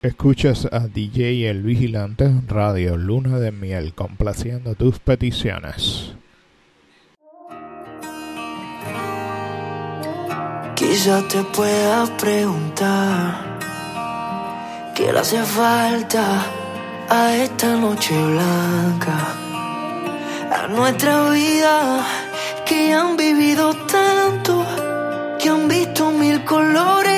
Escuchas a DJ El Vigilante en Radio Luna de Miel, complaciendo tus peticiones. Quizá te puedas preguntar qué le hace falta a esta noche blanca, a nuestra vida que han vivido tanto, que han visto mil colores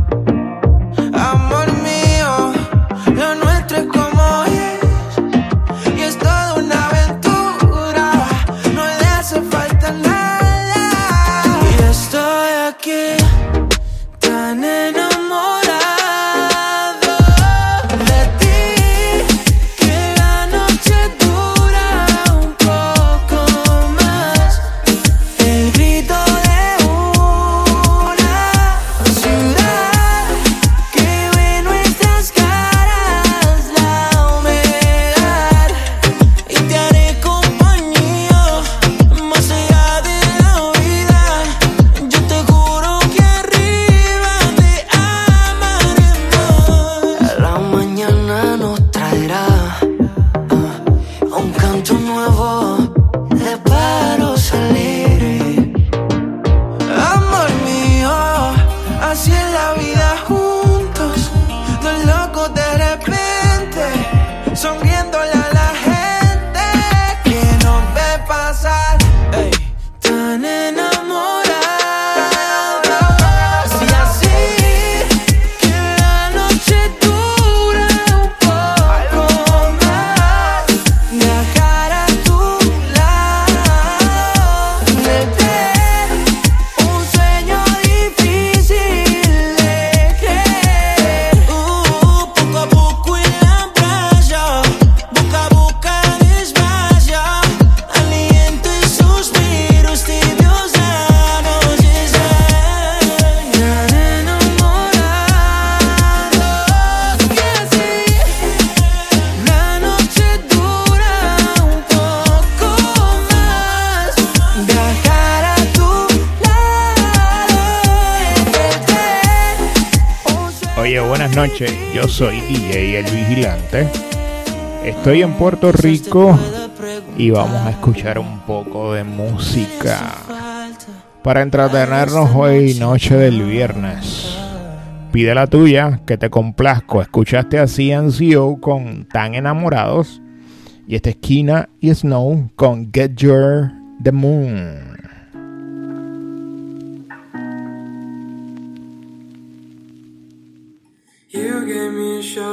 DJ El Vigilante. Estoy en Puerto Rico y vamos a escuchar un poco de música para entretenernos hoy noche del viernes. Pide la tuya, que te complazco. Escuchaste a CNCO con Tan Enamorados y esta esquina y Snow con Get Your The Moon.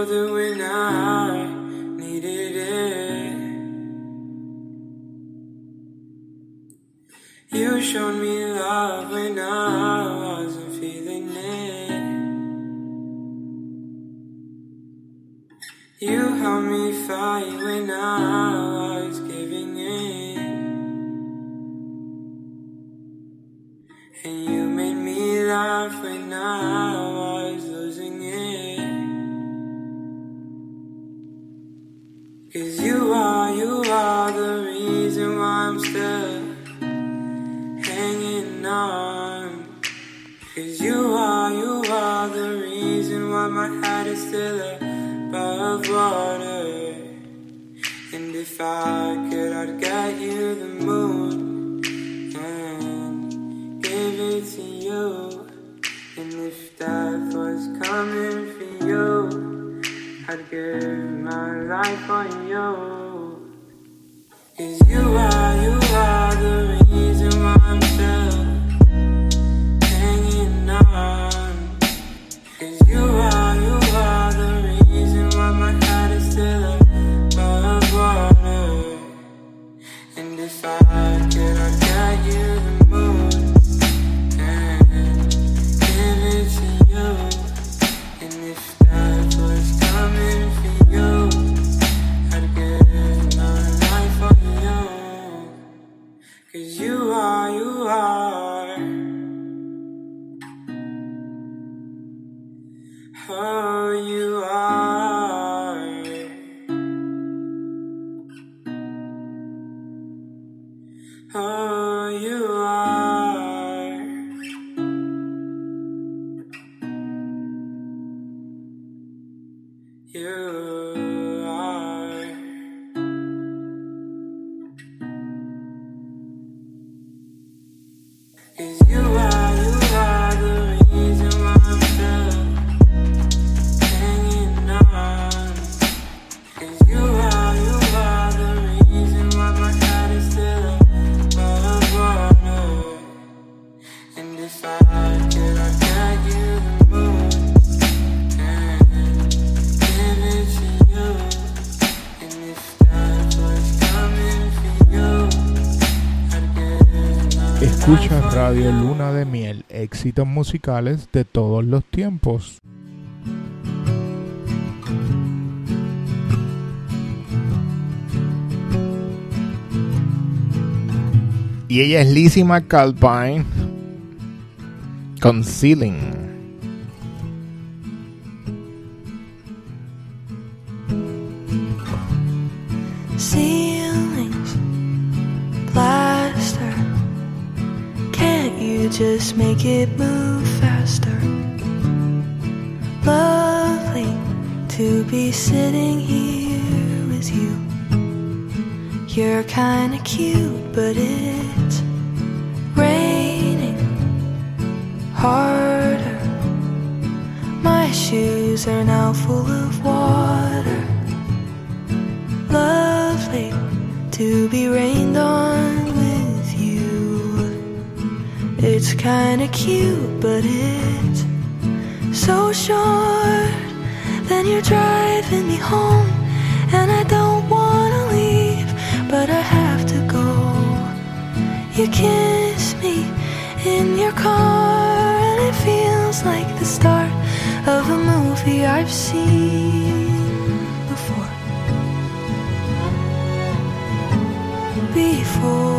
when I needed it. You showed me love when I wasn't feeling it. You helped me fight when I was giving life for you. éxitos musicales de todos los tiempos. Y ella es Lizzie McAlpine Conceiling. just make it move faster. Lovely to be sitting here with you. You're kinda cute, but it's raining harder. My shoes are now full of water. Lovely to be rained on. It's kinda cute, but it's so short. Then you're driving me home, and I don't wanna leave, but I have to go. You kiss me in your car, and it feels like the start of a movie I've seen before. Before.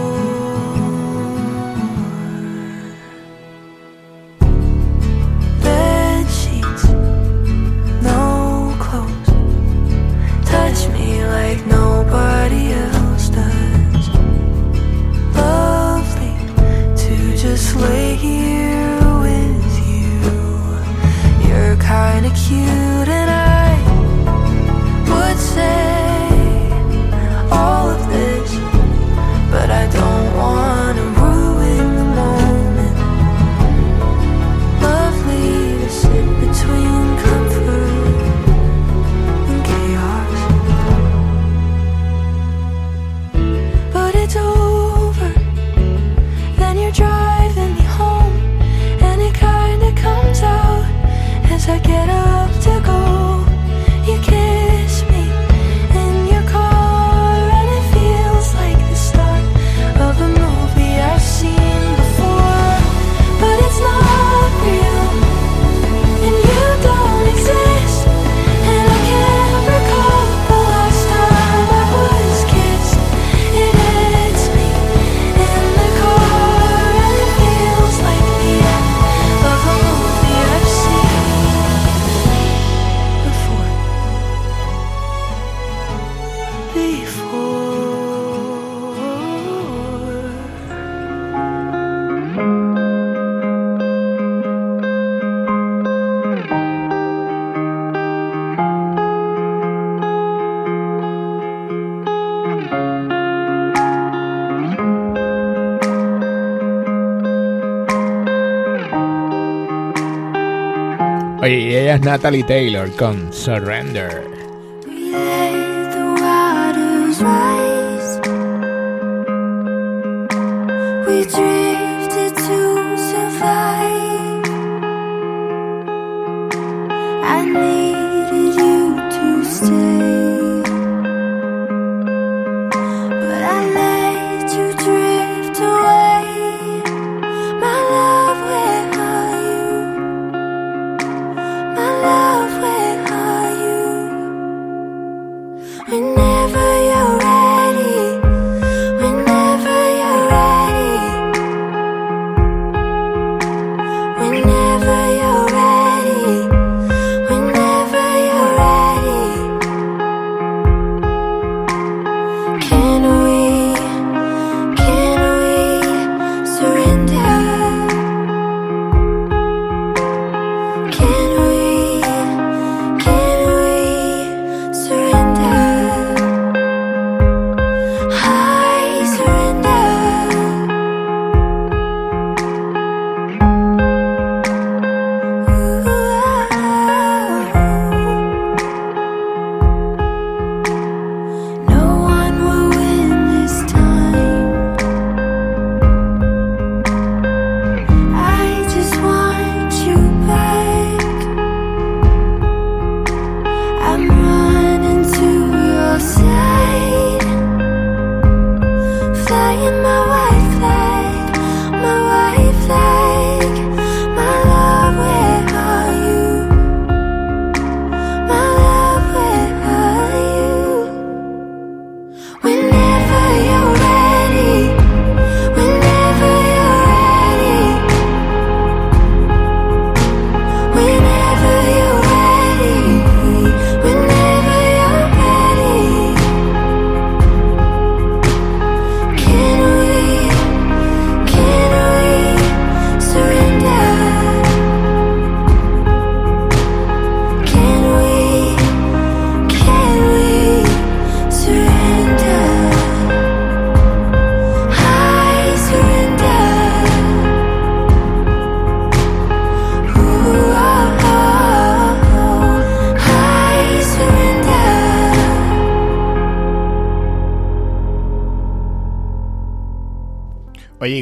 Natalie Taylor con Surrender.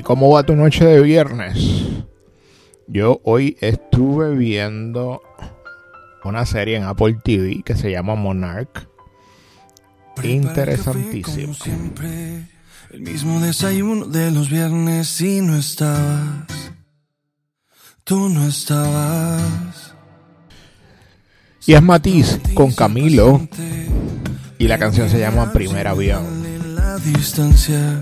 ¿Cómo va tu noche de viernes? Yo hoy estuve viendo una serie en Apple TV que se llama Monarch. Interesantísimo. El mismo desayuno de los viernes y no estabas. Tú no estabas. Y es Matiz con Camilo. Y la canción se llama Primer Avión. La distancia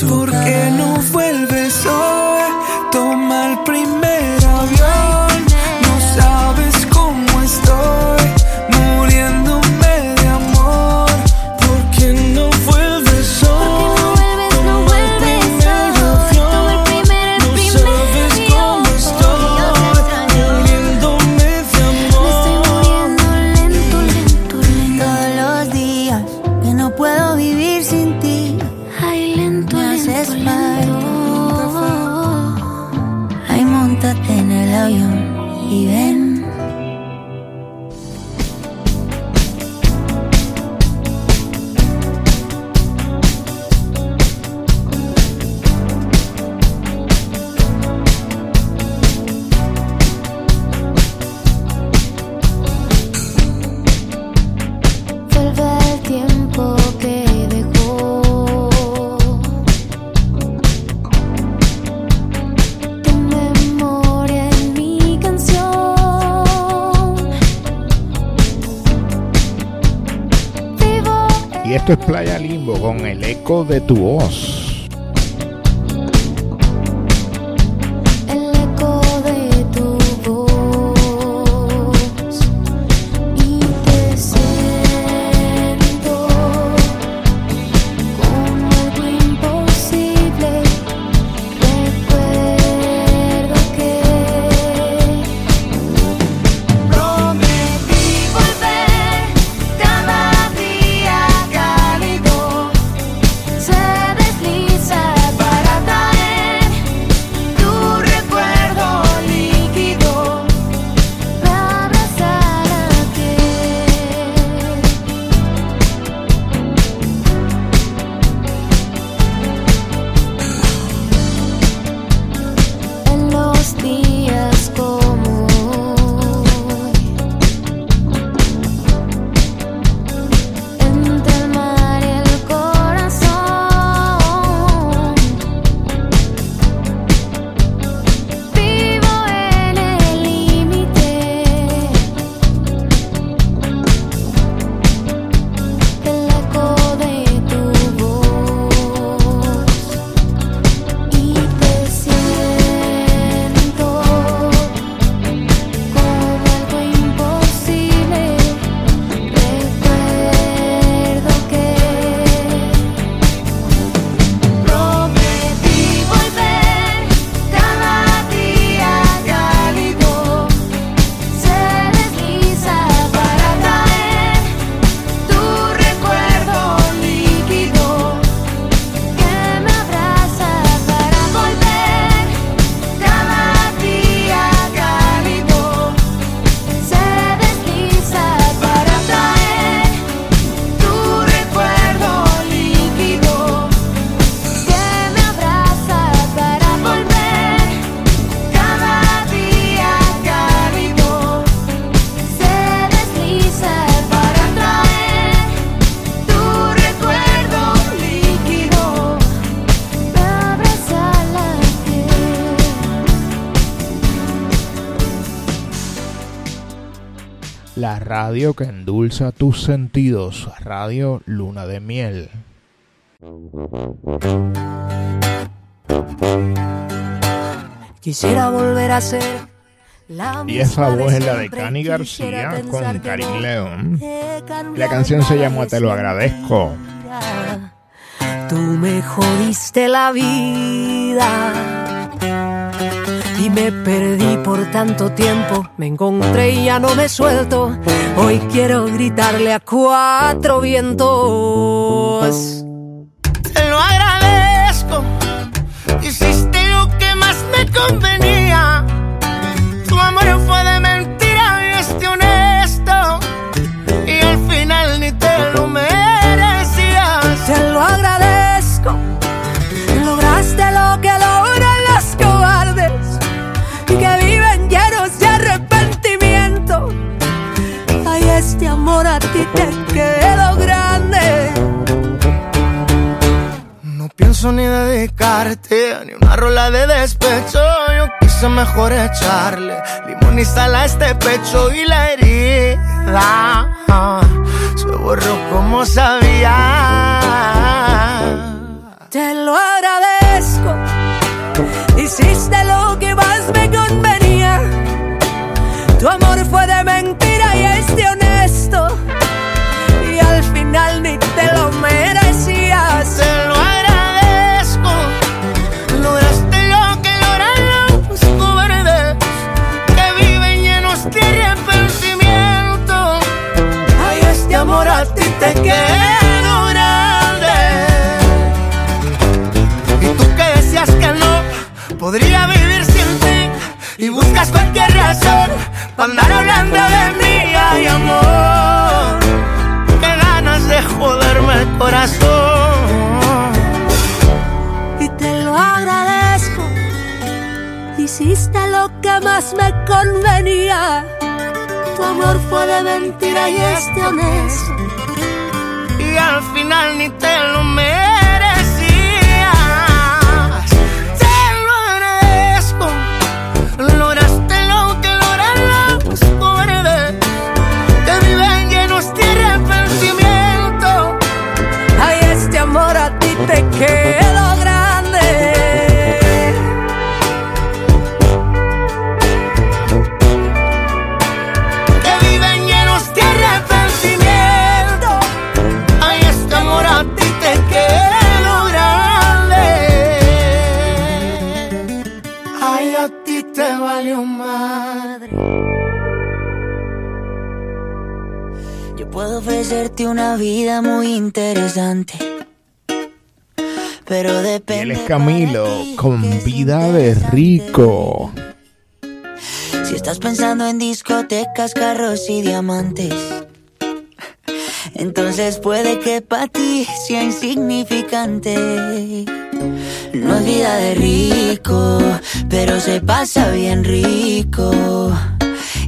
¿Por qué no vuelves eco de tu voz. Radio que endulza tus sentidos, Radio Luna de Miel. Quisiera volver a ser la Y esa voz es la de. Cani García con Karim León. La canción se llama Te lo de agradezco. Tú me jodiste la vida y me perdí por tanto tiempo. Me encontré y ya no me suelto. Hoy quiero gritarle a cuatro vientos. Te lo agradezco. Hiciste lo que más me convenía. Ni dedicarte ni una rola de despecho. Yo quise mejor echarle limón y sal a este pecho y la herida se borró como sabía. Te lo agradezco. Hiciste lo que más me para andar hablando de mí, ay amor. Qué ganas de joderme el corazón. y te lo agradezco. Hiciste lo que más me convenía. Tu amor fue de mentira y es de honesto. Y al final ni te lo merecías. Ofrecerte una vida muy interesante. Pero Y depende. él es Camilo con vida de rico. Si estás pensando en discotecas, carros y diamantes, entonces puede que para ti sea insignificante. No es vida de rico, pero se pasa bien rico.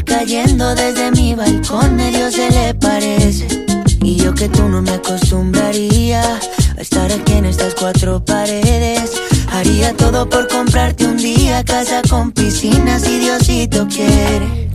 Cayendo desde mi balcón medio se le parece. Y yo que tú no me acostumbraría a estar aquí en estas cuatro paredes. Haría todo por comprarte un día casa con piscina si Diosito quiere.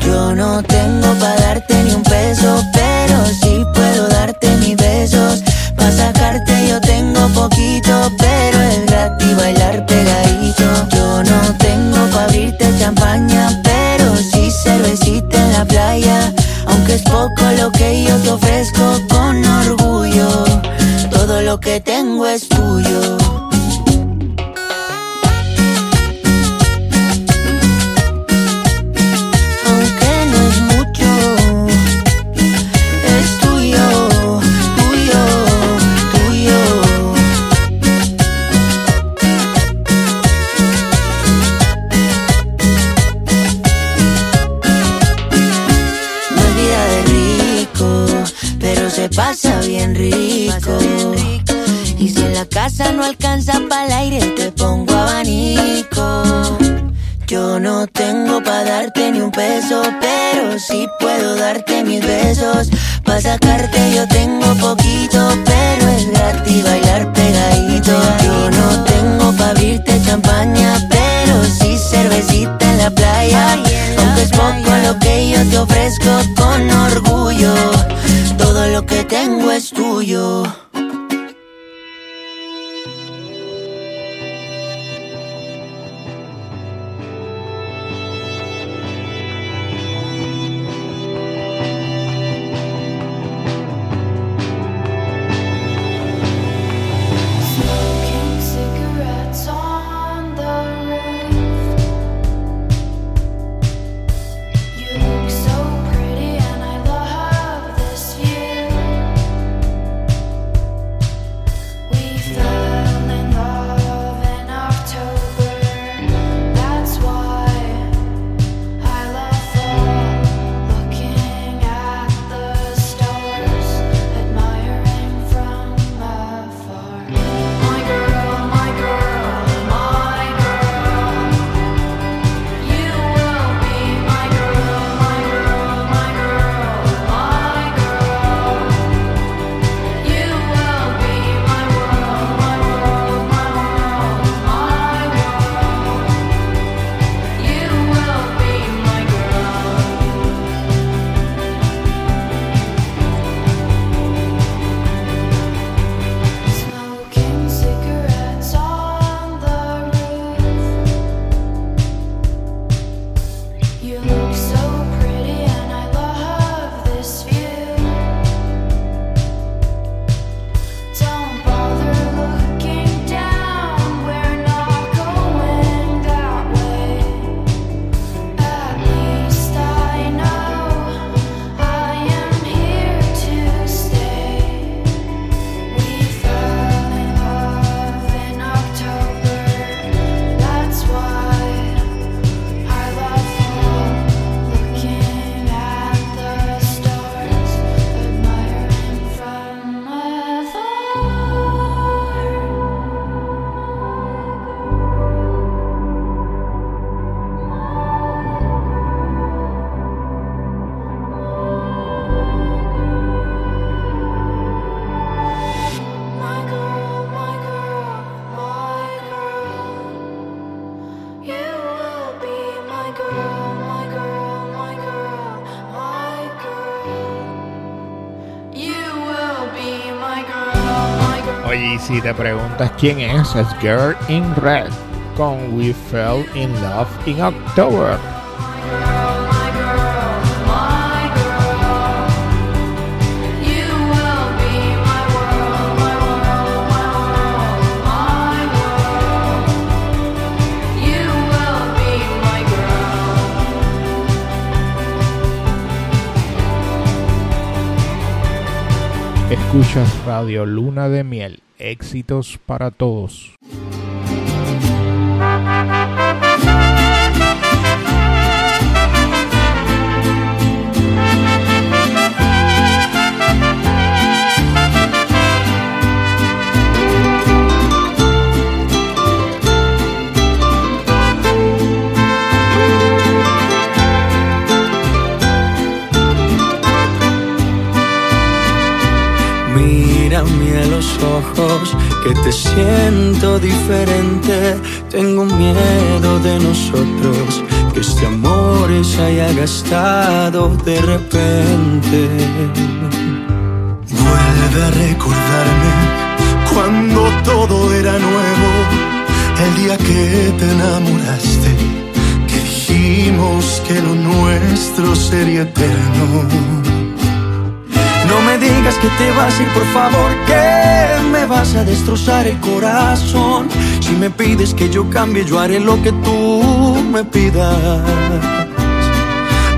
si te preguntas quién es, es Girl in Red con We Fell in Love in October. Escuchas Radio Luna de Miel Éxitos para todos. que te siento diferente. Tengo miedo de nosotros, que este amor se haya gastado de repente. Vuelve a recordarme cuando todo era nuevo, el día que te enamoraste, que dijimos que lo nuestro sería eterno. No me digas que te vas a ir, por favor, que me vas a destrozar el corazón. Si me pides que yo cambie, yo haré lo que tú me pidas.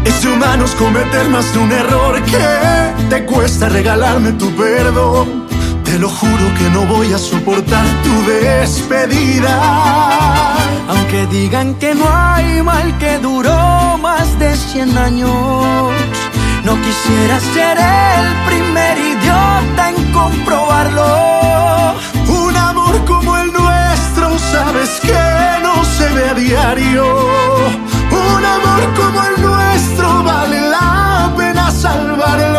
Es de humanos cometer más de un error que te cuesta regalarme tu perdón. Te lo juro que no voy a soportar tu despedida. Aunque digan que no hay mal que duró más de 100 años. No quisiera ser el primer idiota en comprobarlo. Un amor como el nuestro, sabes que no se ve a diario. Un amor como el nuestro vale la pena salvarlo.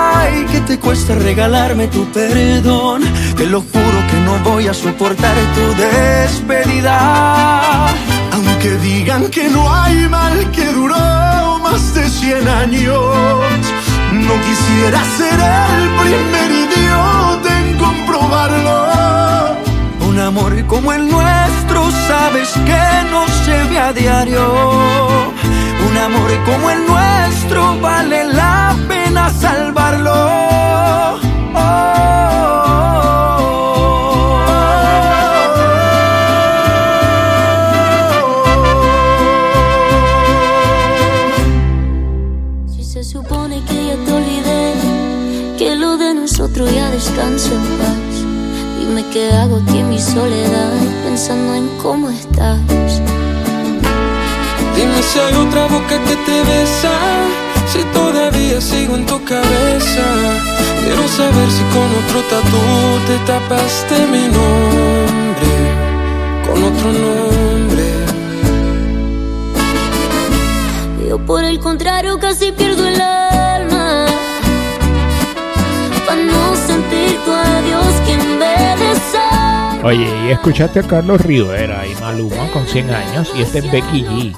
Que te cuesta regalarme tu perdón. Te lo juro que no voy a soportar tu despedida. Aunque digan que no hay mal que duró más de 100 años. No quisiera ser el primer idiota en comprobarlo. Un amor como el nuestro, sabes que no se ve a diario. Un amor como el nuestro vale la pena salvarlo. Si se supone que ya te olvidé, que lo de nosotros ya descansa en paz. Dime qué hago aquí en mi soledad, pensando en cómo estás. Dime si hay otra boca que te besa, si todavía sigo en tu cabeza. Quiero saber si con otro tatu te tapaste mi nombre, con otro nombre. Yo por el contrario casi pierdo el alma. Para no sentir tu adiós que ser Oye, y escuchaste a Carlos Rivera y Maluma con 100 años y este es Becky G,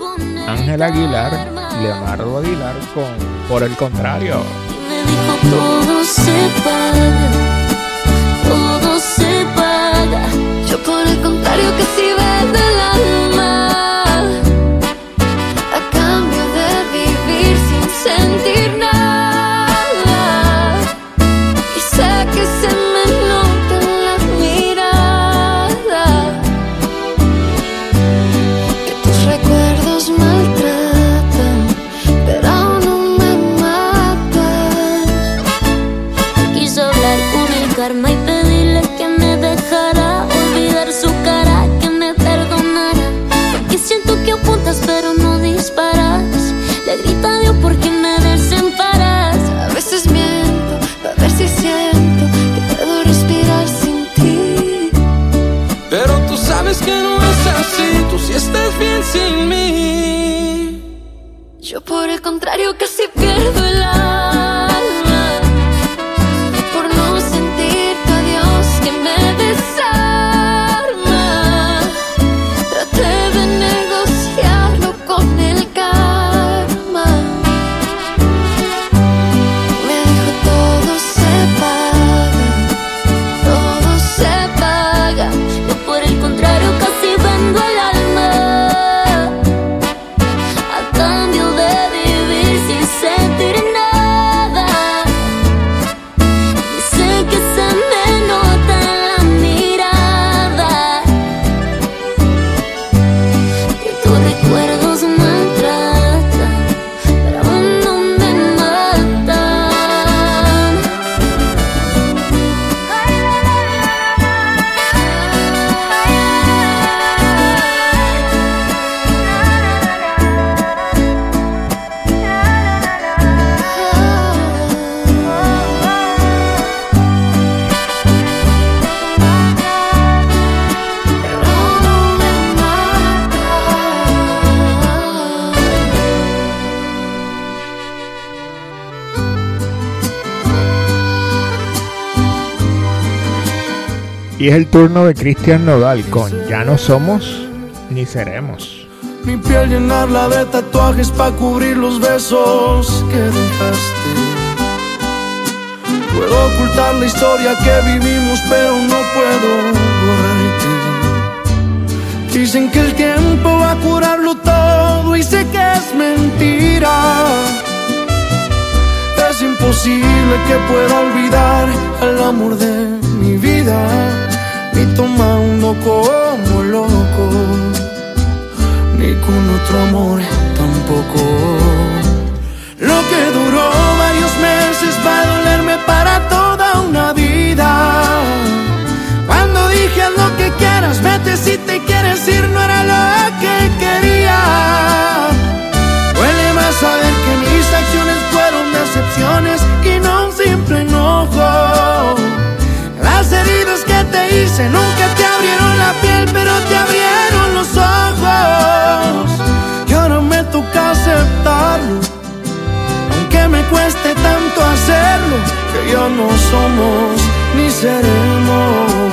Ángel Aguilar Leonardo Aguilar con Por el contrario. me dijo todo se paga, todo se paga. Yo por el contrario que si Y es el turno de Cristian Nodal con Ya no somos ni seremos. Mi piel llenarla de tatuajes para cubrir los besos que dejaste. Puedo ocultar la historia que vivimos, pero no puedo borrarte. Dicen que el tiempo va a curarlo todo y sé que es mentira. Es imposible que pueda olvidar el amor de mi vida, ni tomando como loco, ni con otro amor tampoco. Lo que duró varios meses va a dolerme para toda una vida. Cuando dije lo que quieras, vete si te quieres ir, no era lo que quería. Duele más saber que mis acciones fueron decepciones nunca te abrieron la piel, pero te abrieron los ojos. Y ahora me toca aceptarlo, aunque me cueste tanto hacerlo, que ya no somos ni seremos.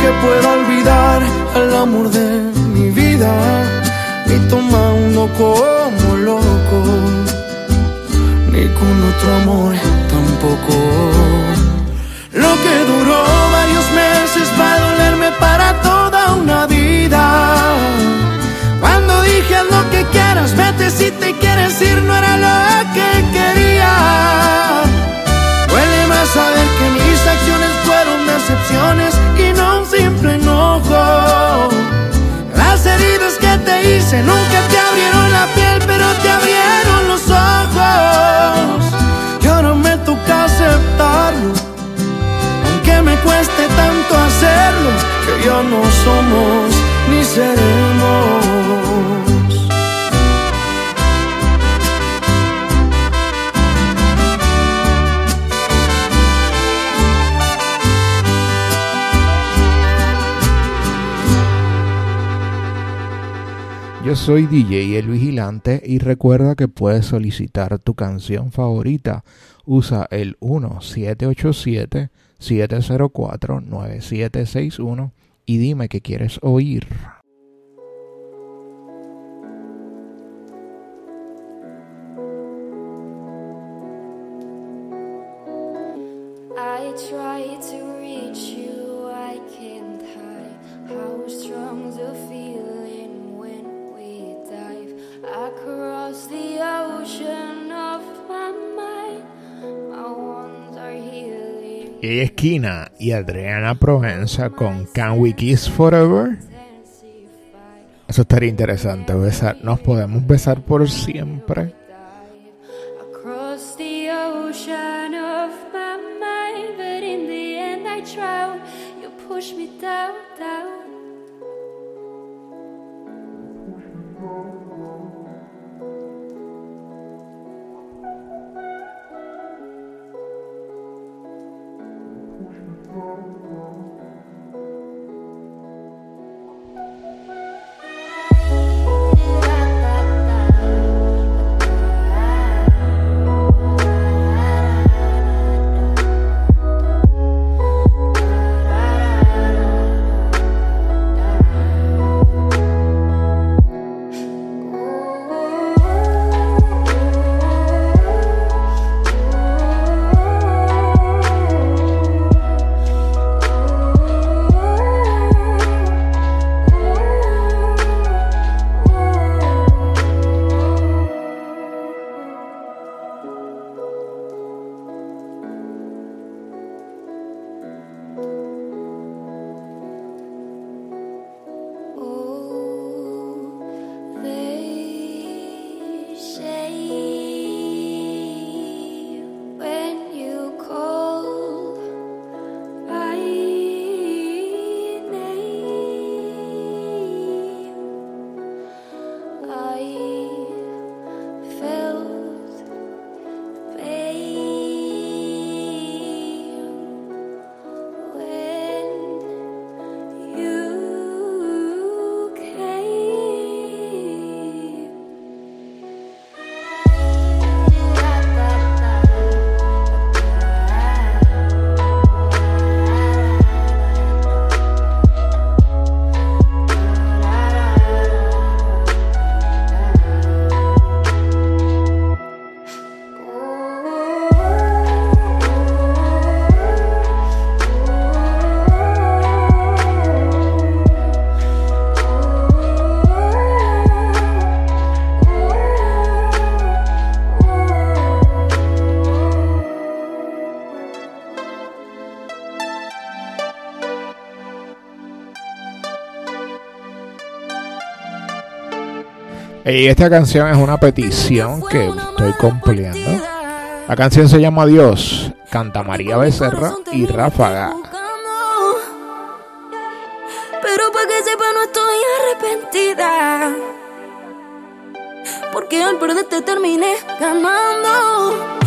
Que pueda olvidar el amor de mi vida, ni tomando como loco, ni con otro amor tampoco. Lo que duró varios meses va a dolerme para toda una vida. Cuando dije lo que quieras, vete si nunca te abrieron la piel, pero te abrieron los ojos. Y ahora me toca aceptarlo, aunque me cueste tanto hacerlo, que ya no somos ni seremos. Yo soy DJ El Vigilante y recuerda que puedes solicitar tu canción favorita. Usa el 1787-704-9761 y dime qué quieres oír. Healing. Y ella es Kina y Adriana Provenza con Can We Kiss Forever. Eso estaría interesante, besar. Nos podemos besar por siempre. Push me down, down. Y esta canción es una petición que estoy cumpliendo. La canción se llama Dios, canta María Becerra y Ráfaga. Pero para que sepa no estoy arrepentida. Porque al perderte terminé ganando.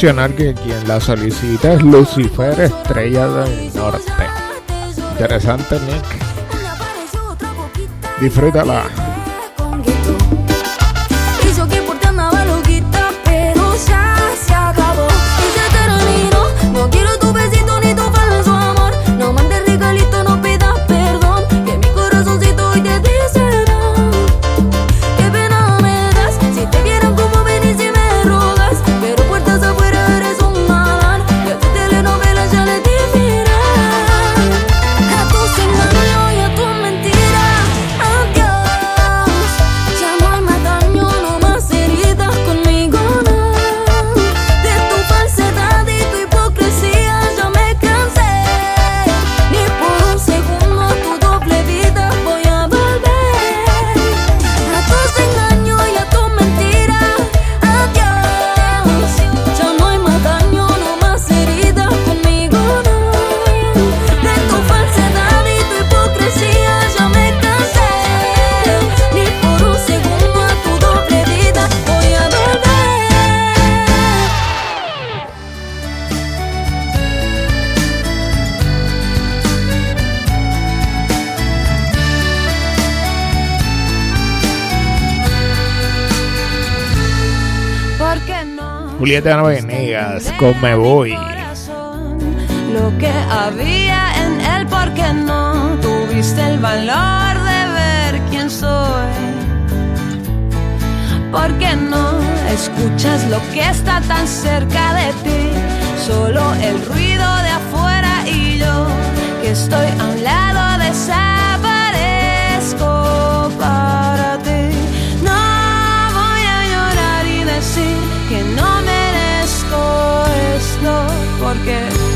que quien la solicita es Lucifer Estrella del Norte. Interesante, Nick. Disfrútala. Julieta Venegas con Me Voy. Lo que había en él porque no tuviste el valor de ver quién soy. Porque no escuchas lo que está tan cerca de ti, solo el ruido de afuera y yo que estoy a un lado de esa porque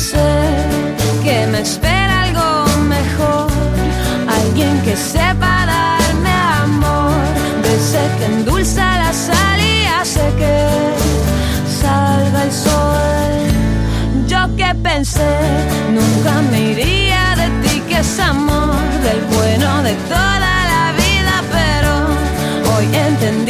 sé que me espera algo mejor, alguien que sepa darme amor, desde que endulza la sal y hace que salga el sol. Yo que pensé, nunca me iría de ti, que es amor del bueno de toda la vida, pero hoy entendí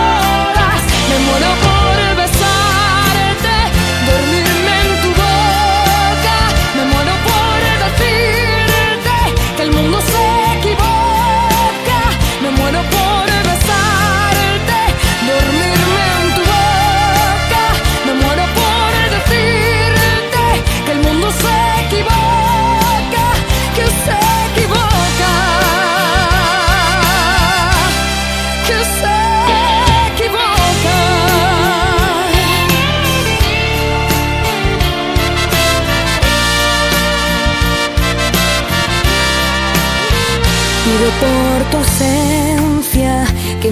Me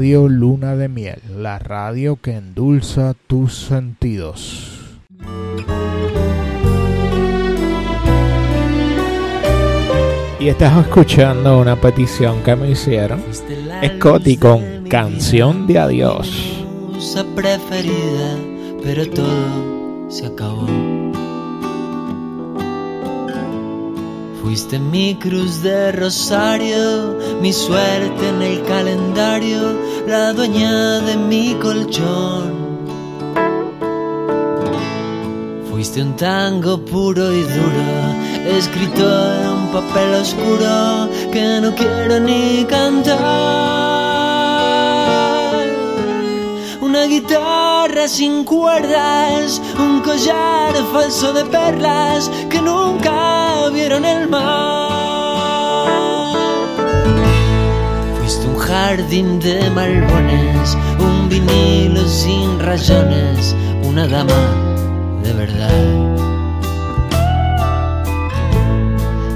Radio Luna de Miel, la radio que endulza tus sentidos. Y estás escuchando una petición que me hicieron. Scotty con Canción de Adiós. preferida, pero todo se acabó. Fuiste mi cruz de rosario, mi suerte en el calendario, la dueña de mi colchón. Fuiste un tango puro y duro, escrito en un papel oscuro que no quiero ni cantar. Una guitarra sin cuerdas, un collar falso de perlas que nunca vieron el mar. Fuiste un jardín de malbones, un vinilo sin rayones, una dama de verdad.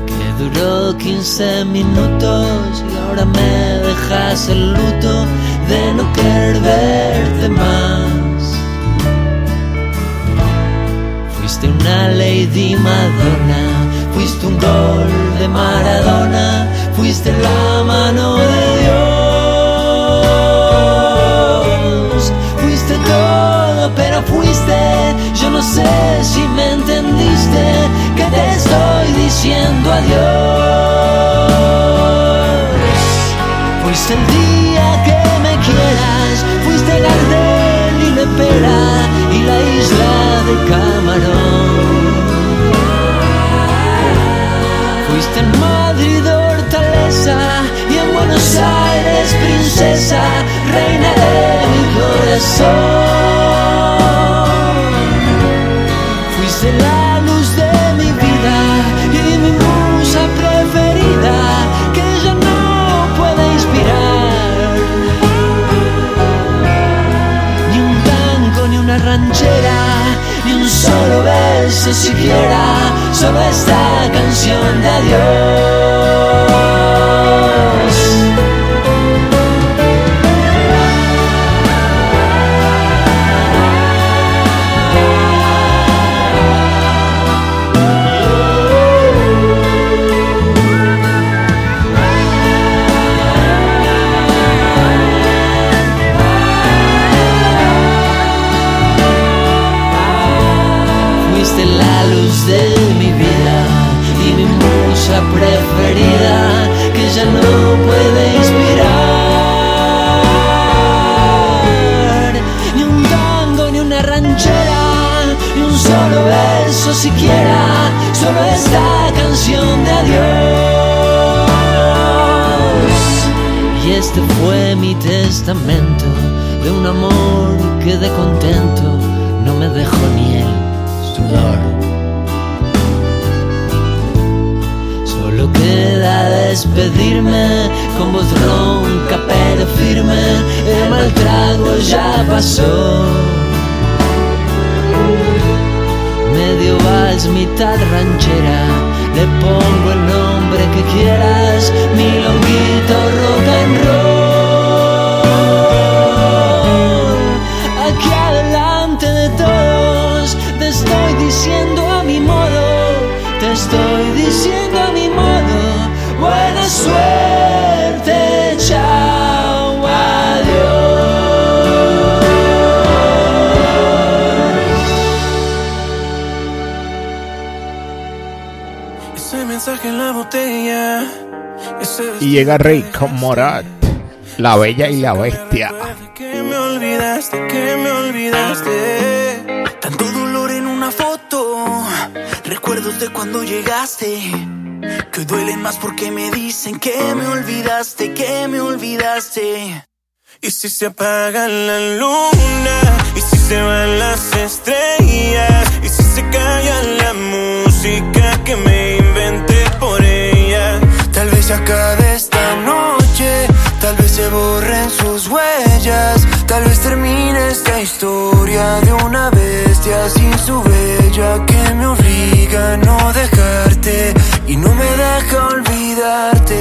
Que duró 15 minutos y ahora me dejas el luto no querer verte más. Fuiste una Lady Madonna, fuiste un gol de Maradona, fuiste la mano de Dios. Fuiste todo, pero fuiste, yo no sé si me entendiste, que te estoy diciendo adiós. Fuiste el día que me quieras, fuiste Gardel y Lepera y la isla de Camarón. Fuiste en Madrid Hortaleza y en Buenos Aires princesa, reina de mi corazón. Ranchera, ni un solo beso siquiera, solo esta canción de adiós. Este fue mi testamento de un amor que de contento no me dejó ni el sudor. Solo queda despedirme con voz ronca pero firme. El mal trago ya pasó. Medio vals, mitad ranchera. Le pongo el nombre que quieras, mi longuito rock and roll. Aquí adelante de todos, te estoy diciendo a mi modo, te estoy Y llega Rey con Morat, la bella y la bestia. que me olvidaste, que me olvidaste. Tanto dolor en una foto, recuerdos de cuando llegaste, que hoy duelen más porque me dicen que me olvidaste, que me olvidaste. Y si se apaga la luna, y si se van las estrellas, y si se calla la música que me. Se acabe esta noche, tal vez se borren sus huellas, tal vez termine esta historia de una bestia sin su bella que me obliga a no dejarte y no me deja olvidarte.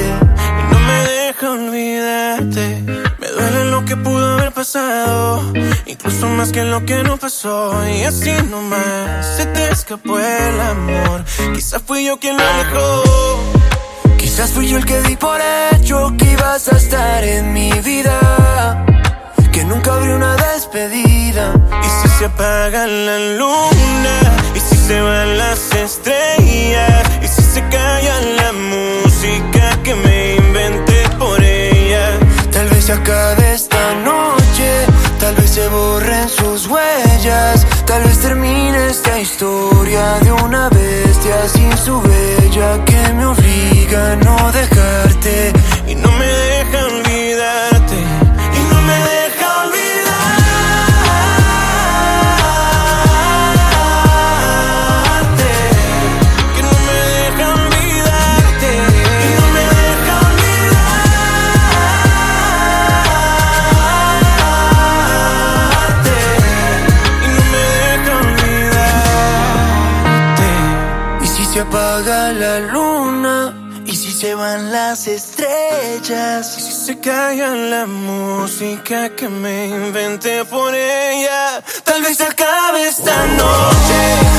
Y no me deja olvidarte. Me duele lo que pudo haber pasado, incluso más que lo que no pasó. Y así nomás se te escapó el amor. Quizás fui yo quien lo dejó. Quizás fui yo el que di por hecho que ibas a estar en mi vida, que nunca habría una despedida. Y si se apaga la luna, y si se van las estrellas, y si se calla la música que me inventé por ella. Tal vez se acabe esta noche, tal vez se borren sus huellas, tal vez termine esta historia de una bestia sin su bella que me obliga a no dejarte se calla la música que me inventé por ella, tal vez acabe esta noche,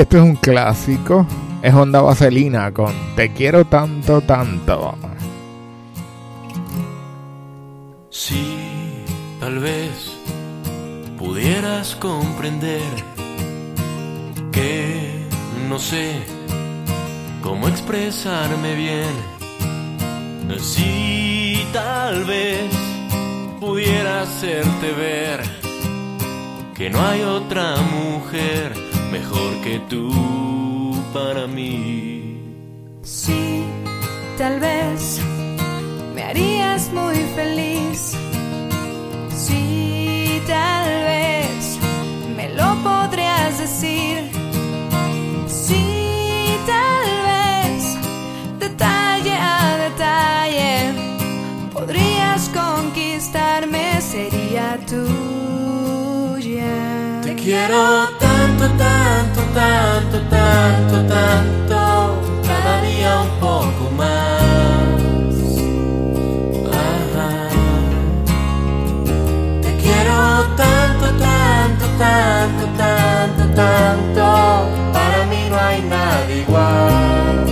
esto es un clásico. Es Honda Vaselina con Te quiero tanto, tanto. Sí, tal vez pudieras comprender que no sé cómo expresarme bien. Si tal vez pudiera hacerte ver que no hay otra mujer mejor que tú para mí. Sí, tal vez me harías muy feliz. Sí, tal vez me lo podrías decir. Sí, tal vez detalle a detalle podrías conquistarme, sería tuya. Te quiero tanto, tanto, tanto, tanto, tanto, cada día un poco más. Te quiero tanto, tanto, tanto, tanto, tanto, para mí no hay nada igual.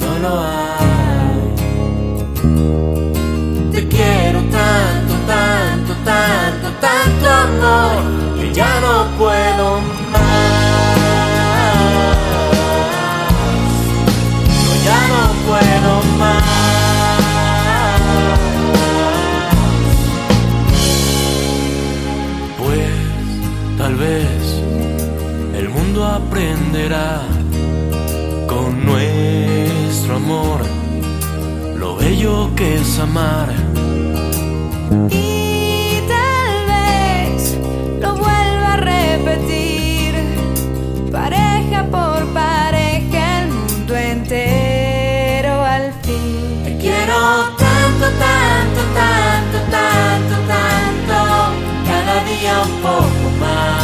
No lo hay. Te quiero tanto, tanto, tanto, tanto amor ya no puedo más. No, ya no puedo más. Pues tal vez el mundo aprenderá con nuestro amor lo bello que es amar. Cada día un poco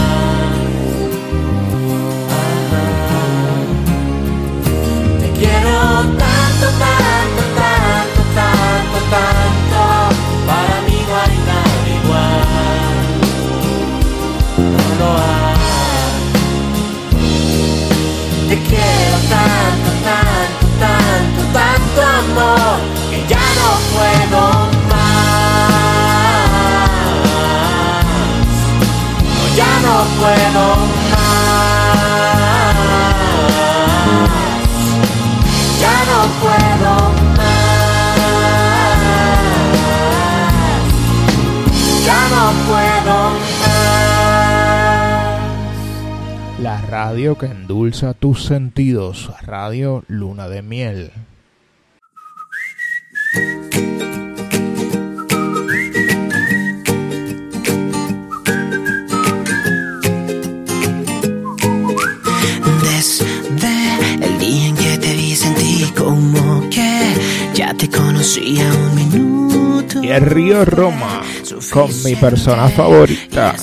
radio que endulza tus sentidos. Radio Luna de Miel. Desde el día en que te vi sentí como que ya te conocía un minuto. Y el río Roma con mi persona favorita.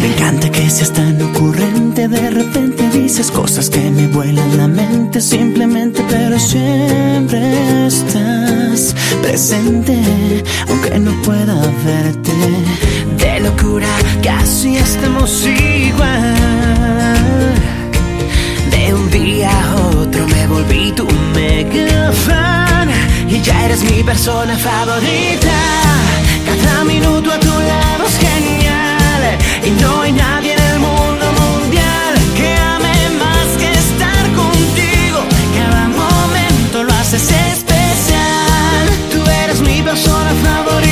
Me encanta que seas tan ocurrente. De repente dices cosas que me vuelan la mente. Simplemente, pero siempre estás presente. Aunque no pueda verte. De locura, casi estamos igual. De un día a otro me volví tu mega fan y ya eres mi persona favorita. Cada minuto a tu lado es genial y no hay nadie en el mundo mundial que ame más que estar contigo. Cada momento lo haces especial. Tú eres mi persona favorita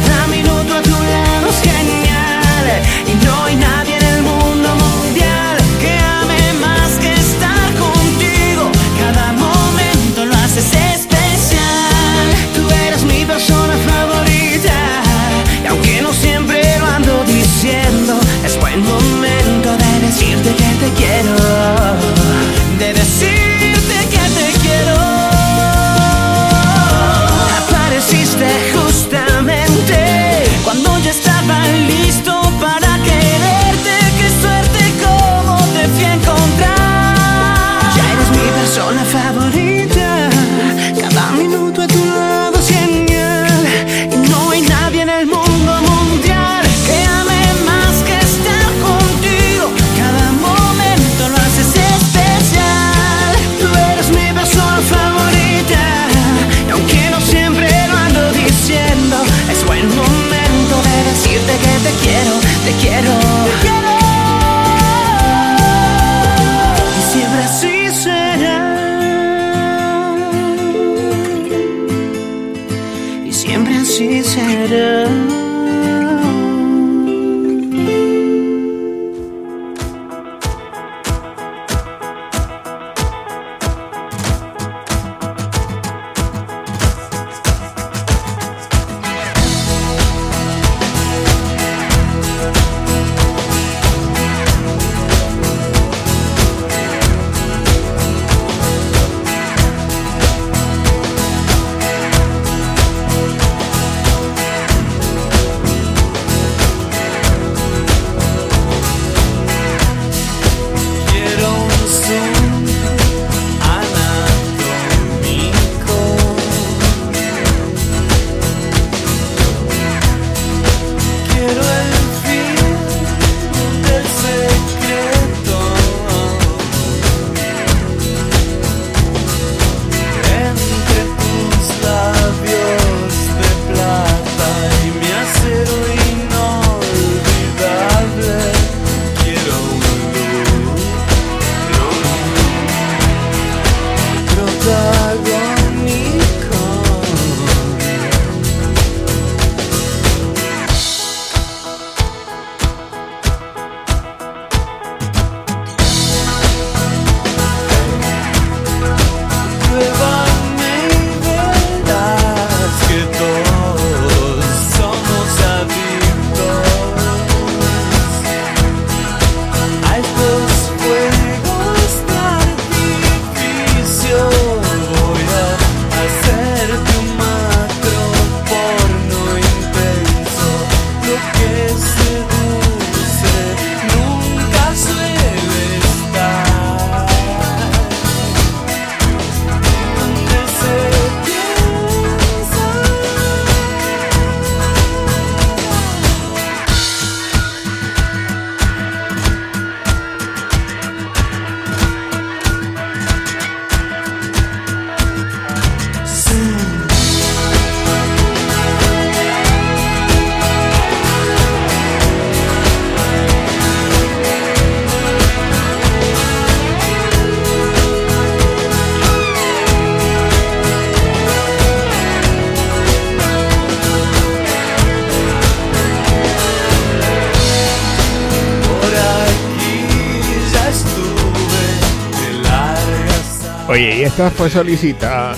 Esta fue solicitada.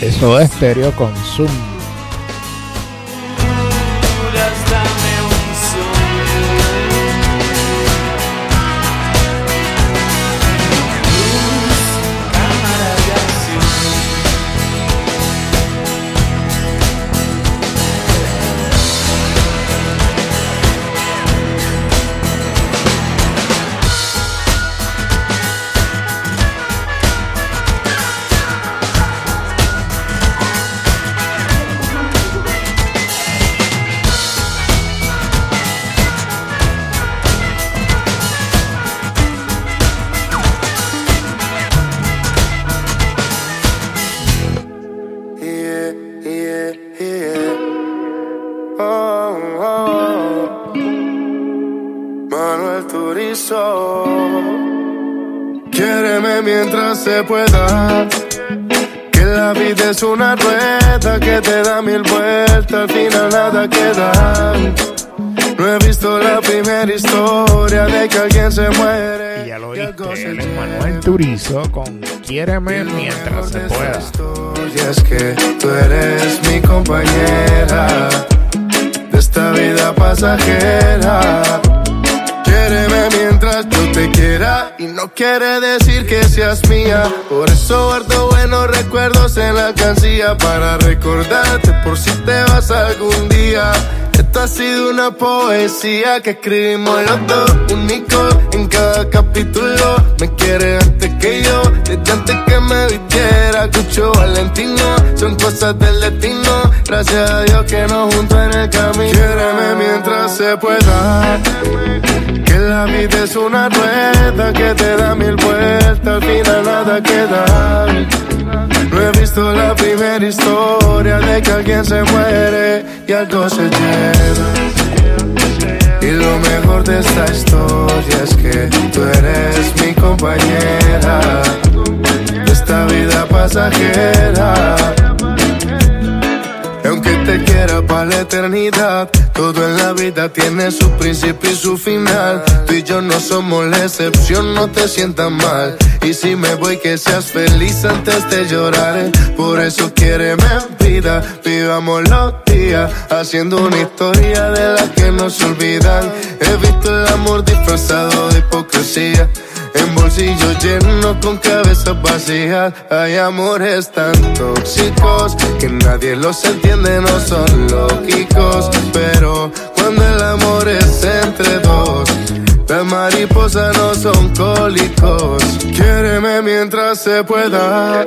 Eso de estéreo con. Se pueda. Que la vida es una rueda que te da mil vueltas, al final nada queda. No he visto la primera historia de que alguien se muere. Y ya lo él es Manuel Turizo con Quiéreme mientras se pueda. Y es que tú eres mi compañera de esta vida pasajera. Mientras yo te quiera y no quiere decir que seas mía. Por eso guardo buenos recuerdos en la alcancía para recordarte por si te vas algún día. Esta ha sido una poesía que escribimos los dos, único en cada capítulo. Me quiere antes que yo, desde antes que me vistiera. Cucho Valentino, son cosas del destino. Gracias a Dios que nos juntó en el camino. Quiéreme mientras se pueda. Que la vida es una rueda que te da mil vueltas, al final nada queda. No he visto la primera historia de que alguien se muere y algo se lleva. Y lo mejor de esta historia es que tú eres mi compañera de esta vida pasajera. La eternidad, todo en la vida tiene su principio y su final. Tú y yo no somos la excepción, no te sientas mal. Y si me voy, que seas feliz antes de llorar. Por eso quiéreme vida, vivamos los días, haciendo una historia de la que no se olvidan. He visto el amor disfrazado de hipocresía. En bolsillos llenos con cabezas vacías Hay amores tan tóxicos Que nadie los entiende, no son lógicos Pero cuando el amor es entre dos las mariposas no son cólicos. Quiéreme mientras se pueda.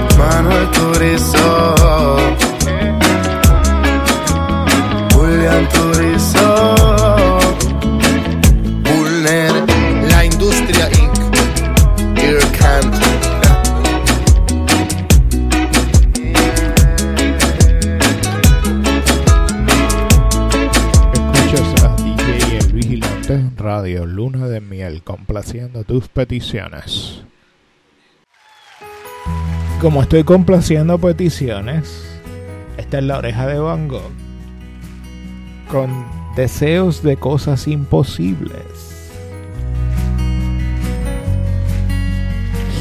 Quetra. Manuel Turizo. Julián Turizo. Bulner. La Industria Inc. Irkant. Escuchas a DJ El Vigilante en Radio Luna de Miel complaciendo tus peticiones. Como estoy complaciendo peticiones, esta es la oreja de Van Gogh con deseos de cosas imposibles.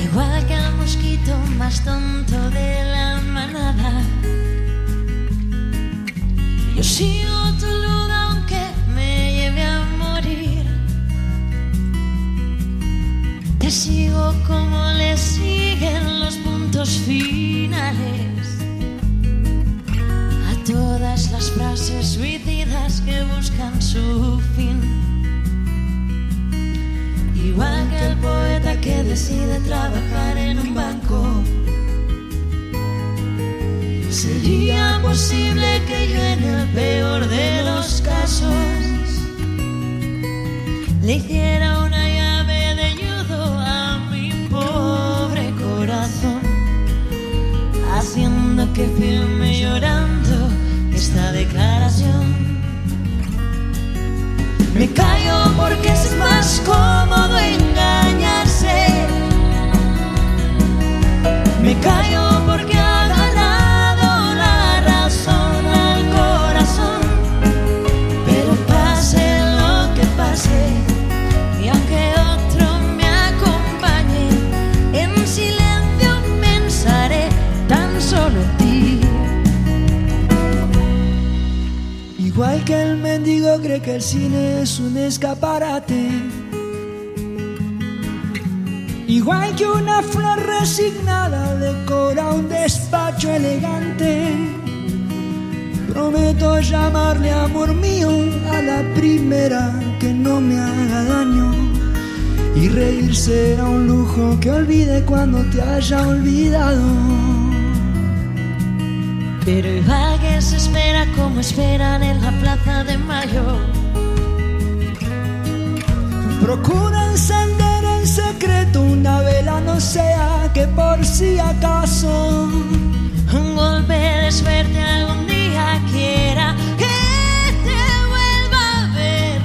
Igual que el mosquito más tonto de la manada. Yo sigo tu luz aunque me lleve a morir. Te sigo como le siguen puntos finales a todas las frases suicidas que buscan su fin. Igual que el poeta que decide trabajar en un banco. Sería posible que yo en el peor de los casos le hiciera que firme llorando esta declaración. Me callo porque es más cómodo engañarse. Me callo mendigo cree que el cine es un escaparate. Igual que una flor resignada decora un despacho elegante. Prometo llamarle amor mío a la primera que no me haga daño. Y reír será un lujo que olvide cuando te haya olvidado. Pero se espera como esperan en la plaza de mayo. Procura encender en secreto una vela, no sea que por si acaso Un golpe de suerte algún día quiera que te vuelva a ver.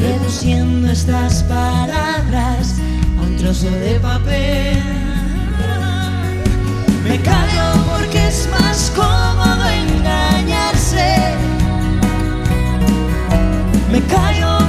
Reduciendo estas palabras a un trozo de papel. Me callo porque es más cómodo engañarse. Me callo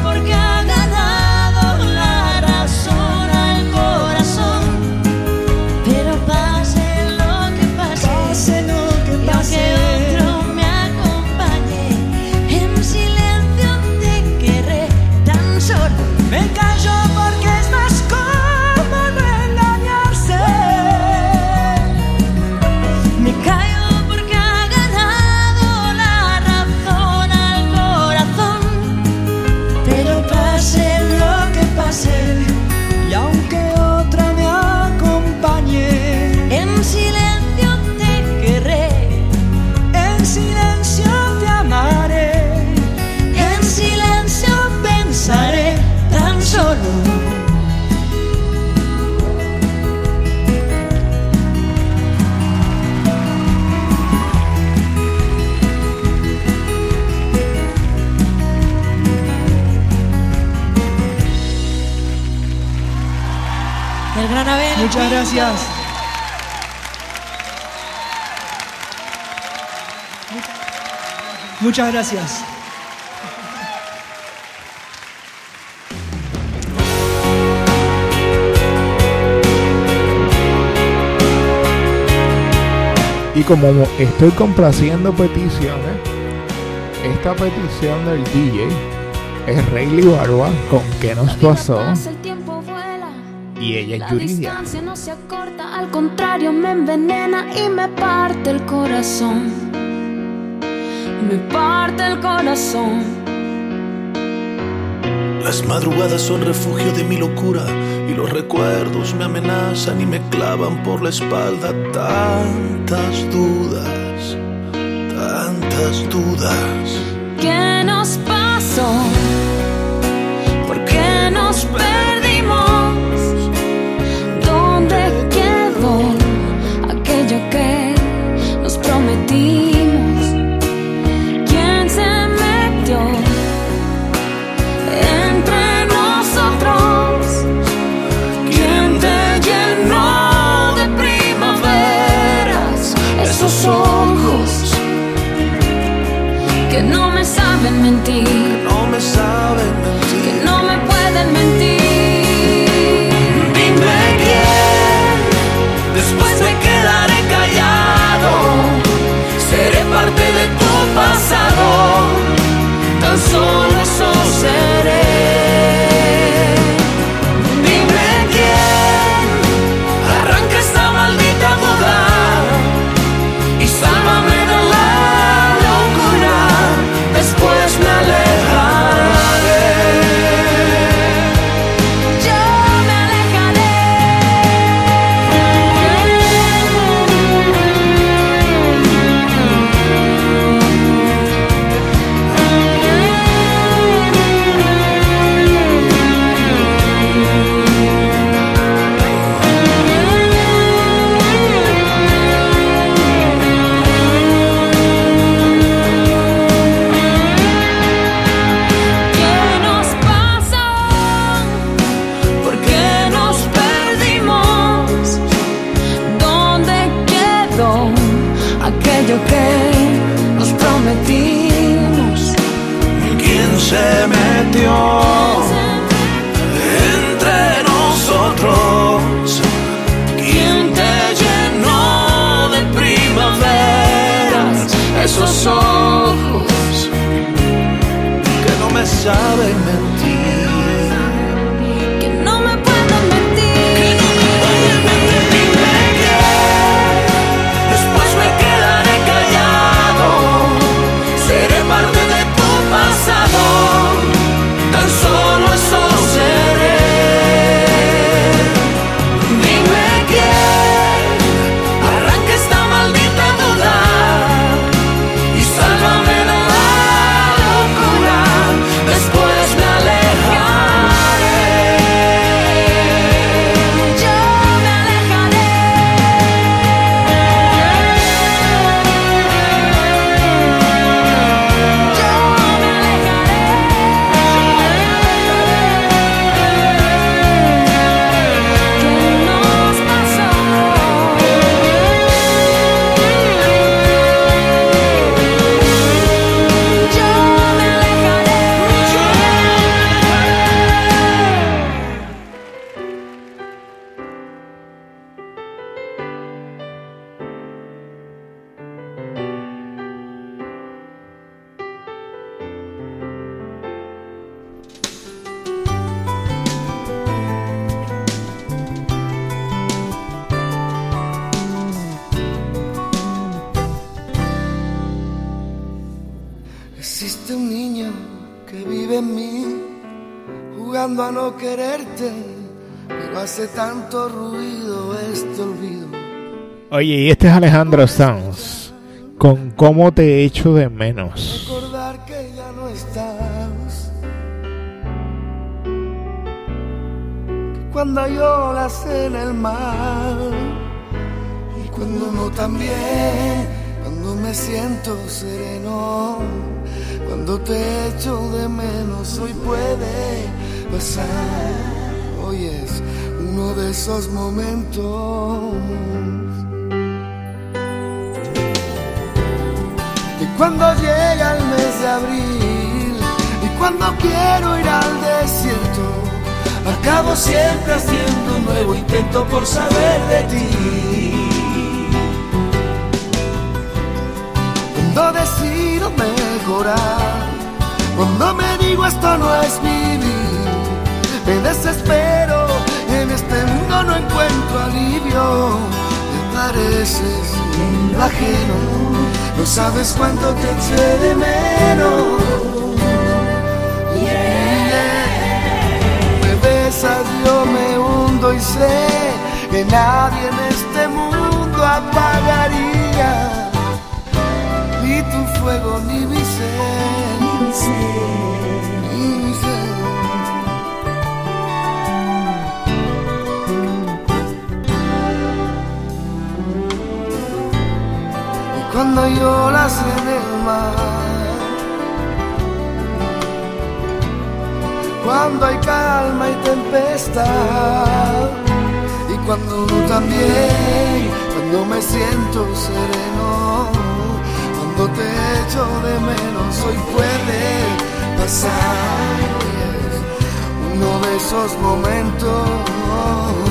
gracias. Muchas gracias. Y como estoy complaciendo peticiones, esta petición del DJ es Rayleigh Barba con ¿Qué nos pasó? Y ella es La Yuridia. distancia no se acorta, al contrario me envenena y me parte el corazón. Me parte el corazón. Las madrugadas son refugio de mi locura y los recuerdos me amenazan y me clavan por la espalda tantas dudas, tantas dudas. ¿Qué nos pasó? ¿Por qué nos perdimos? ¿Quién se metió entre nosotros? ¿Quién te llenó de primaveras esos ojos? que no me saben mentir. metió canções. Que tanto ruido este olvido. Oye, y este es Alejandro Sanz con cómo te echo de menos. Recordar que ya no estás. Cuando lloras en el mar y cuando no también, cuando me siento sereno, cuando te echo de menos, hoy puede pasar. Hoy es uno de esos momentos. Y cuando llega el mes de abril y cuando quiero ir al desierto, acabo siempre haciendo un nuevo intento por saber de ti. Cuando decido mejorar, cuando me digo esto no es vivir, me desespero, en este mundo no encuentro alivio. Me pareces un ajeno no sabes cuánto te eché de menos. Me besas, yo me hundo y sé que nadie en este mundo apagaría ni tu fuego ni mi ser. Ni mi ser. Cuando lloras en el mar, cuando hay calma y tempestad, y cuando también, cuando me siento sereno, cuando te echo de menos, hoy puede pasar. Uno de esos momentos.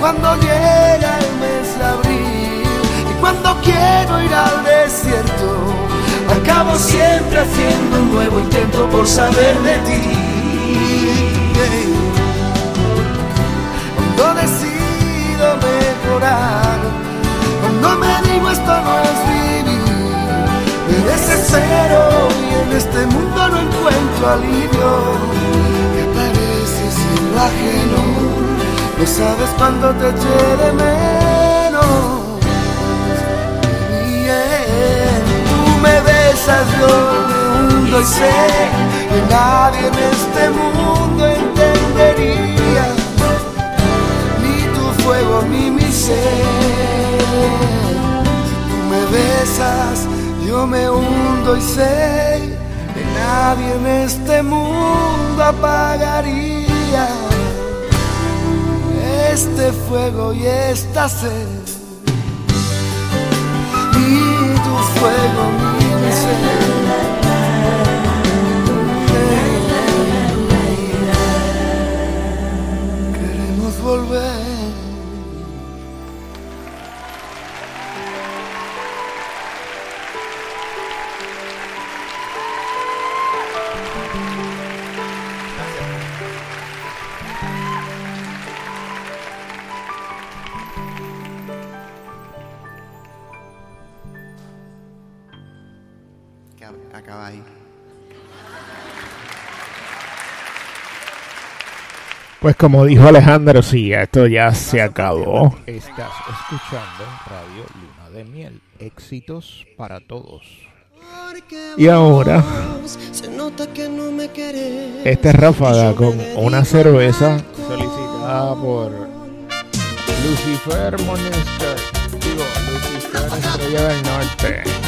Cuando llega el mes de abril y cuando quiero ir al desierto, acabo siempre haciendo un nuevo intento por saber de ti. Cuando decido mejorar, cuando me digo esto no es vivir, me desespero y en este mundo no encuentro alivio. Me parece sin lo ajeno no sabes cuánto te eché de menos. Bien, tú me besas, yo me hundo y sé que nadie en este mundo entendería ni tu fuego ni mi ser. Tú me besas, yo me hundo y sé que nadie en este mundo apagaría este fuego y esta sed. Y tu fuego, mi sed. volver. Pues como dijo Alejandro, sí, esto ya se acabó. Estás escuchando Radio Luna de Miel. Éxitos para todos. Y ahora, esta es ráfaga con una cerveza solicitada por Lucifer Monester, digo, Lucifer Estrella del Norte.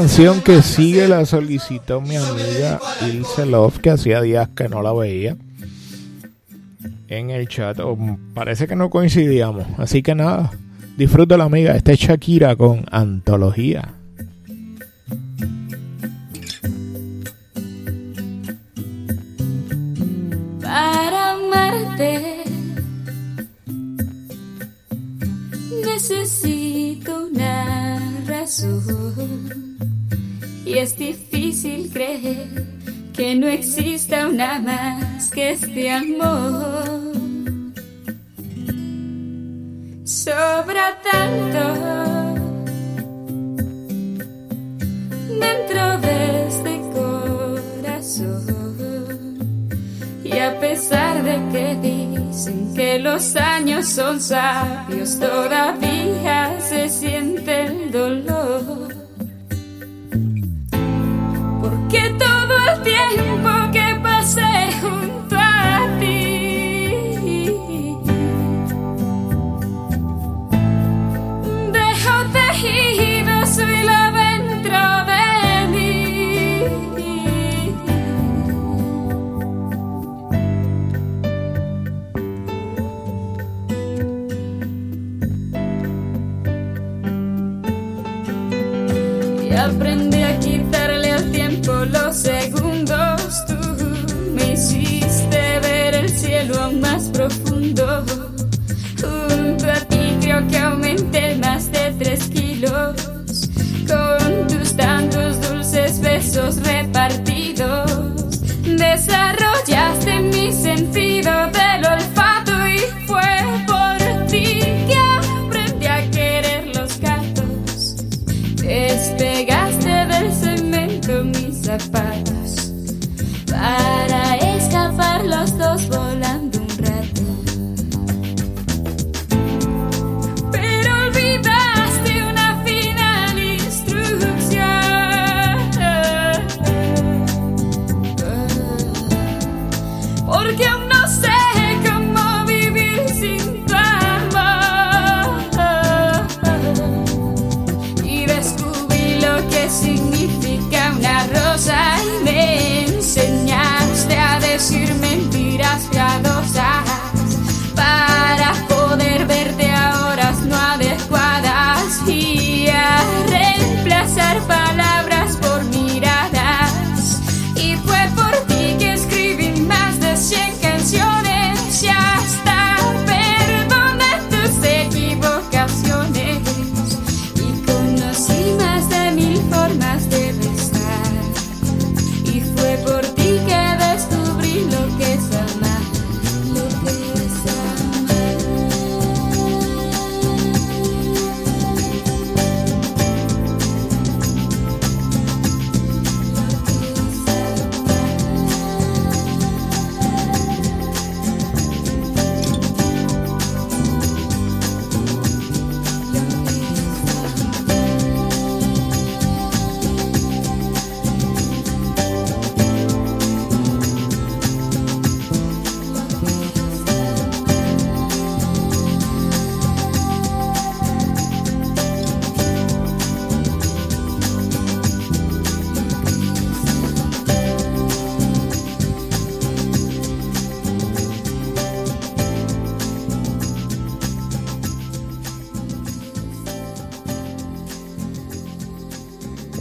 canción que sigue la solicitó mi amiga Ilse Love, que hacía días que no la veía en el chat. Mm, parece que no coincidíamos. Así que nada, disfruta la amiga. Este es Shakira con Antología.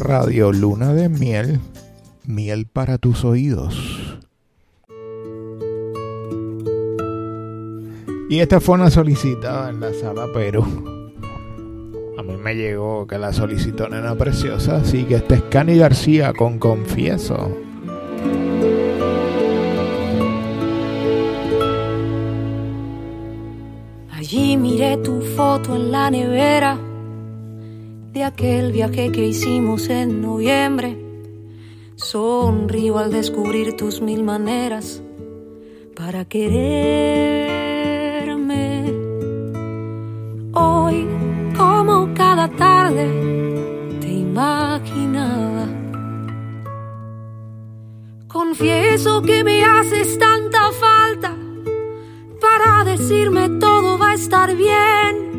Radio Luna de Miel, miel para tus oídos. Y esta fue una solicitada en la sala, pero a mí me llegó que la solicitó Nena Preciosa, así que este es Cani García con Confieso. Allí miré tu foto en la nevera de aquel viaje que hicimos en noviembre. Sonrío al descubrir tus mil maneras para quererme. Hoy, como cada tarde, te imaginaba. Confieso que me haces tanta falta para decirme todo va a estar bien,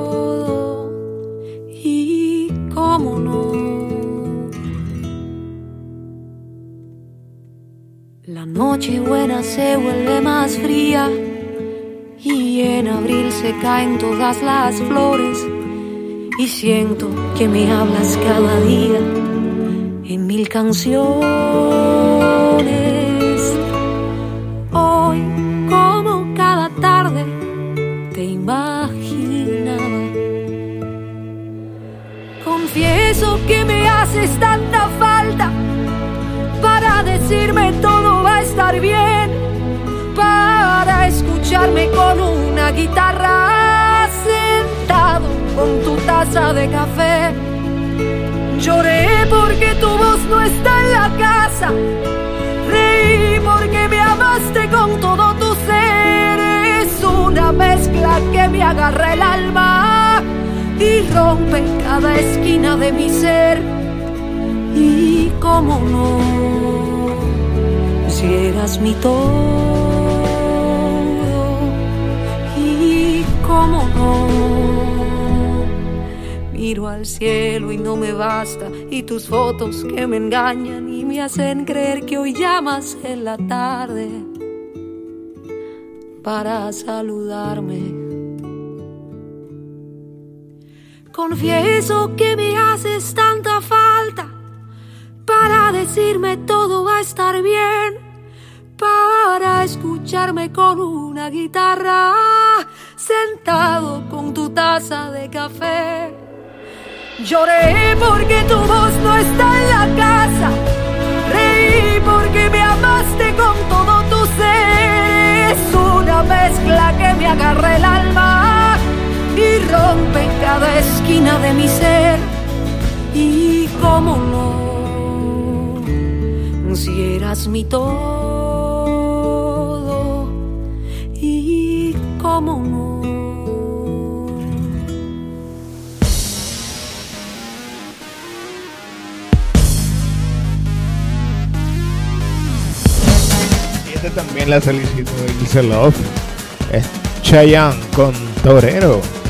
La noche buena se vuelve más fría y en abril se caen todas las flores y siento que me hablas cada día en mil canciones. eso que me haces tanta falta para decirme todo va a estar bien, para escucharme con una guitarra sentado con tu taza de café. Lloré porque tu voz no está en la casa, reí porque me amaste con todo tu ser, es una mezcla que me agarra el alma y rompe cada esquina de mi ser. Y cómo no, si eras mi todo, y cómo no, miro al cielo y no me basta, y tus fotos que me engañan y me hacen creer que hoy llamas en la tarde para saludarme. confieso que me haces tanta falta para decirme todo va a estar bien, para escucharme con una guitarra sentado con tu taza de café. Lloré porque tu voz no está en la casa, reí porque me amaste con todo tu ser, es una mezcla que me agarra el alma y rompe cada esquina de mi ser. Y cómo no, si eras mi todo, y cómo no. Este también la solicitó Ilse Love. Es Chayanne con Torero.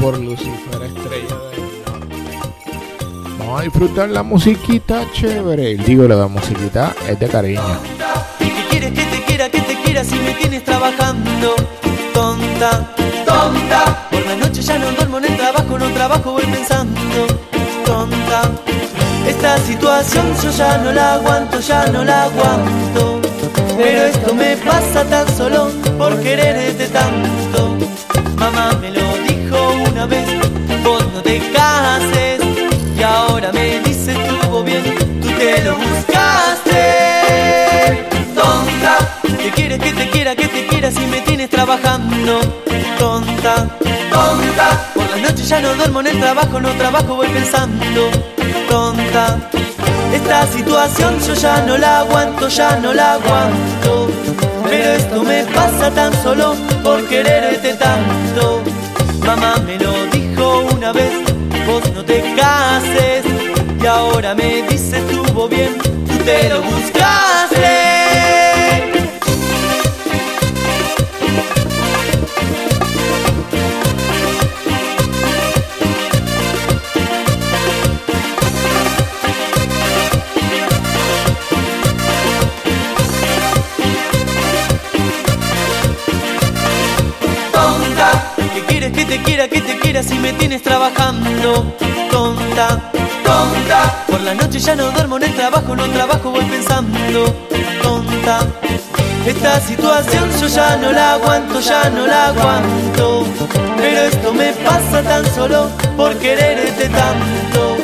Por Lucifer Estrella. Vamos a disfrutar la musiquita chévere. Digo, la musiquita es de cariño. ¿Y qué quieres que te quiera, que te quiera si me tienes trabajando? Tonta, tonta. Por la noche ya no duermo en el trabajo, no trabajo, voy pensando. Tonta. Esta situación yo ya no la aguanto, ya no la aguanto. Pero esto me pasa tan solo por quererte tanto. Y ahora me dice estuvo bien, tú te lo buscaste. Tonta, ¿qué quieres que te quiera, que te quiera si me tienes trabajando? Tonta, tonta. Por las noches ya no duermo en el trabajo, no trabajo, voy pensando. Tonta, esta situación yo ya no la aguanto, ya no la aguanto. Pero esto me pasa tan solo por quererte tanto. Mamá me lo dijo una vez, vos no te cases. Y ahora me dice estuvo bien, tú te lo buscaste. Te quiera, que te quiera si me tienes trabajando? Tonta, tonta. Por la noche ya no duermo en el trabajo, no trabajo, voy pensando. Tonta, esta situación yo ya no la aguanto, ya no la aguanto. Pero esto me pasa tan solo por quererte tanto.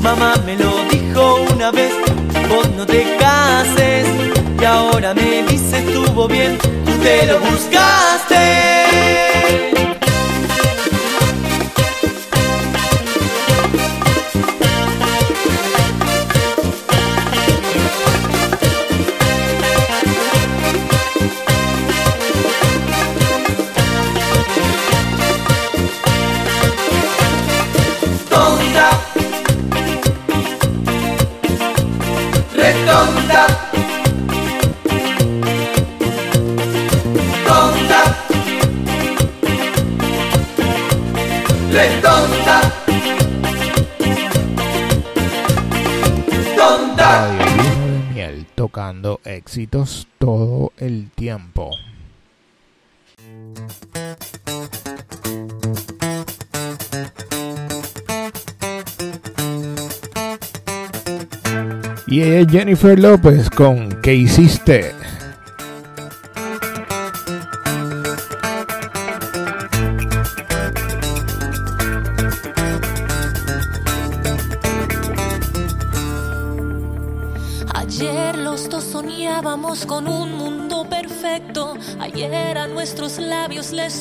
Mamá me lo dijo una vez, vos no te cases. Y ahora me dice estuvo bien, tú te lo buscaste. Todo el tiempo. Y ella es Jennifer López con ¿Qué hiciste?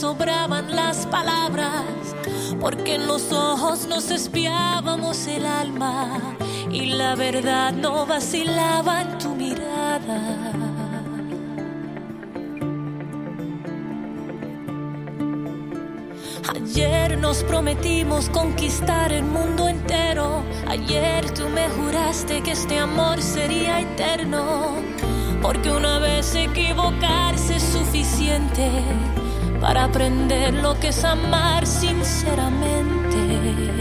Sobraban las palabras. Porque en los ojos nos espiábamos el alma. Y la verdad no vacilaba en tu mirada. Ayer nos prometimos conquistar el mundo entero. Ayer tú me juraste que este amor sería eterno. Porque una vez equivocarse es suficiente para aprender lo que es amar sinceramente.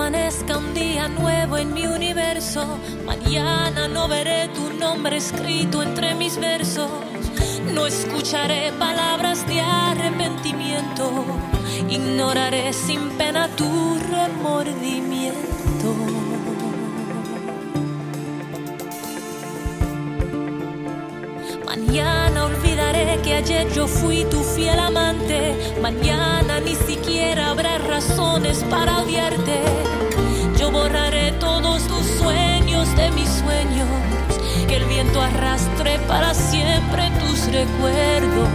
Amanezca un día nuevo en mi universo. Mañana no veré tu nombre escrito entre mis versos. No escucharé palabras de arrepentimiento. Ignoraré sin pena tu remordimiento. Mañana olvidaré que ayer yo fui tu fiel amante. Mañana ni siquiera habrá razones para odiarte. Borraré todos tus sueños de mis sueños. Que el viento arrastre para siempre tus recuerdos.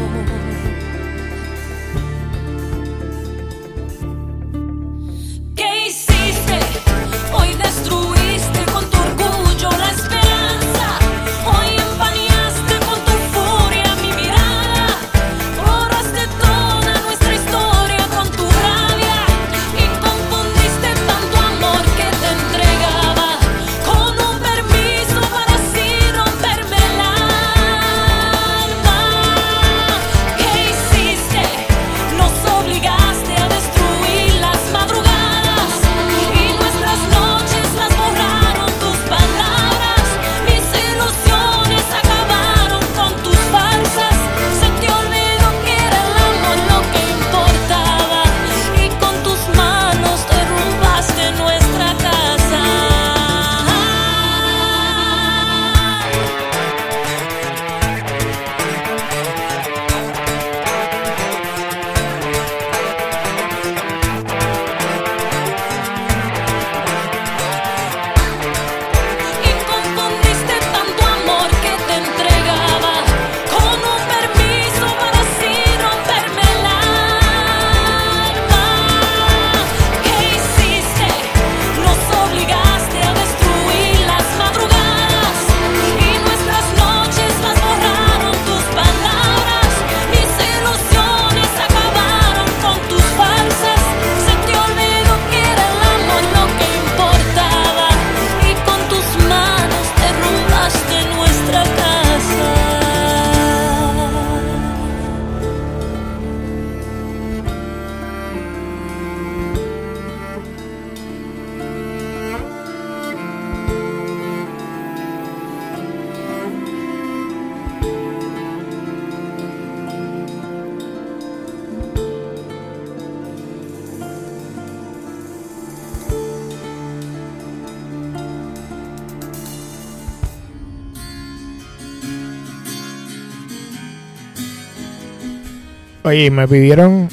Oye, me pidieron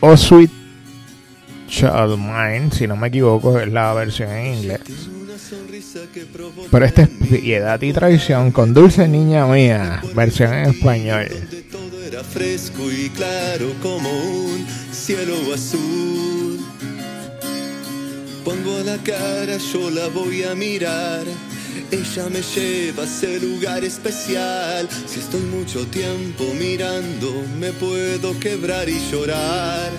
Oh Sweet Child Mine, si no me equivoco, es la versión en inglés. Pero esta es Piedad y Traición con Dulce Niña Mía, versión en español. Era fresco y claro como un cielo azul. Pongo la cara, yo la voy a mirar. Ella me lleva a ese lugar especial. Estoy mucho tiempo mirando, me puedo quebrar y llorar.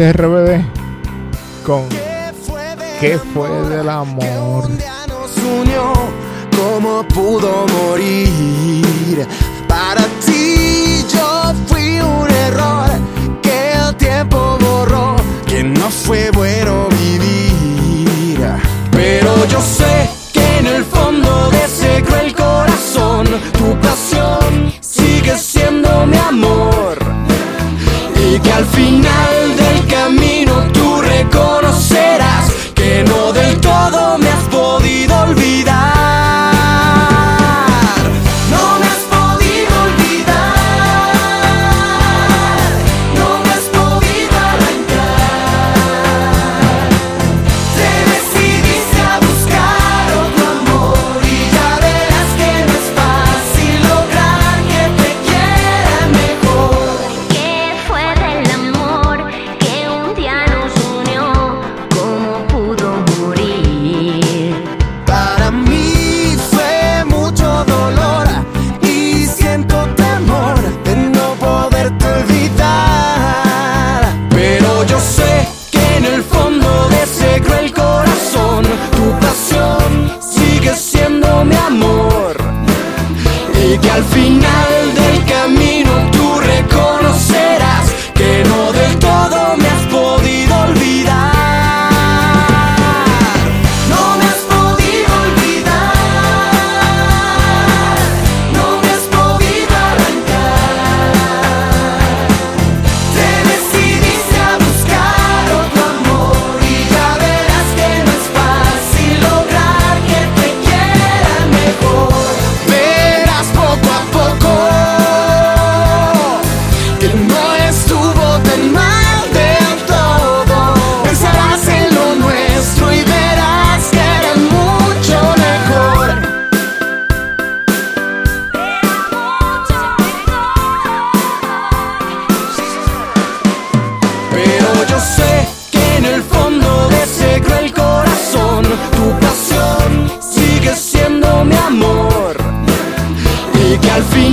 Este es RBD con ¿Qué fue del amor? sé que en el fondo de ese cruel corazón. Tu pasión sigue siendo mi amor. Y que al fin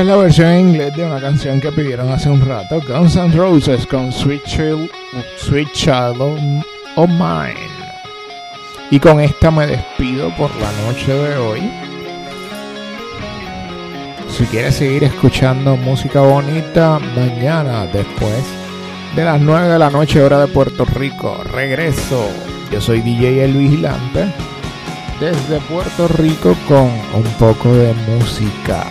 Esta es la versión en inglés de una canción que pidieron hace un rato, Guns N' Roses con Sweet Child, Sweet of Mine. Y con esta me despido por la noche de hoy. Si quieres seguir escuchando música bonita, mañana después de las 9 de la noche hora de Puerto Rico, regreso. Yo soy DJ El Vigilante desde Puerto Rico con un poco de música.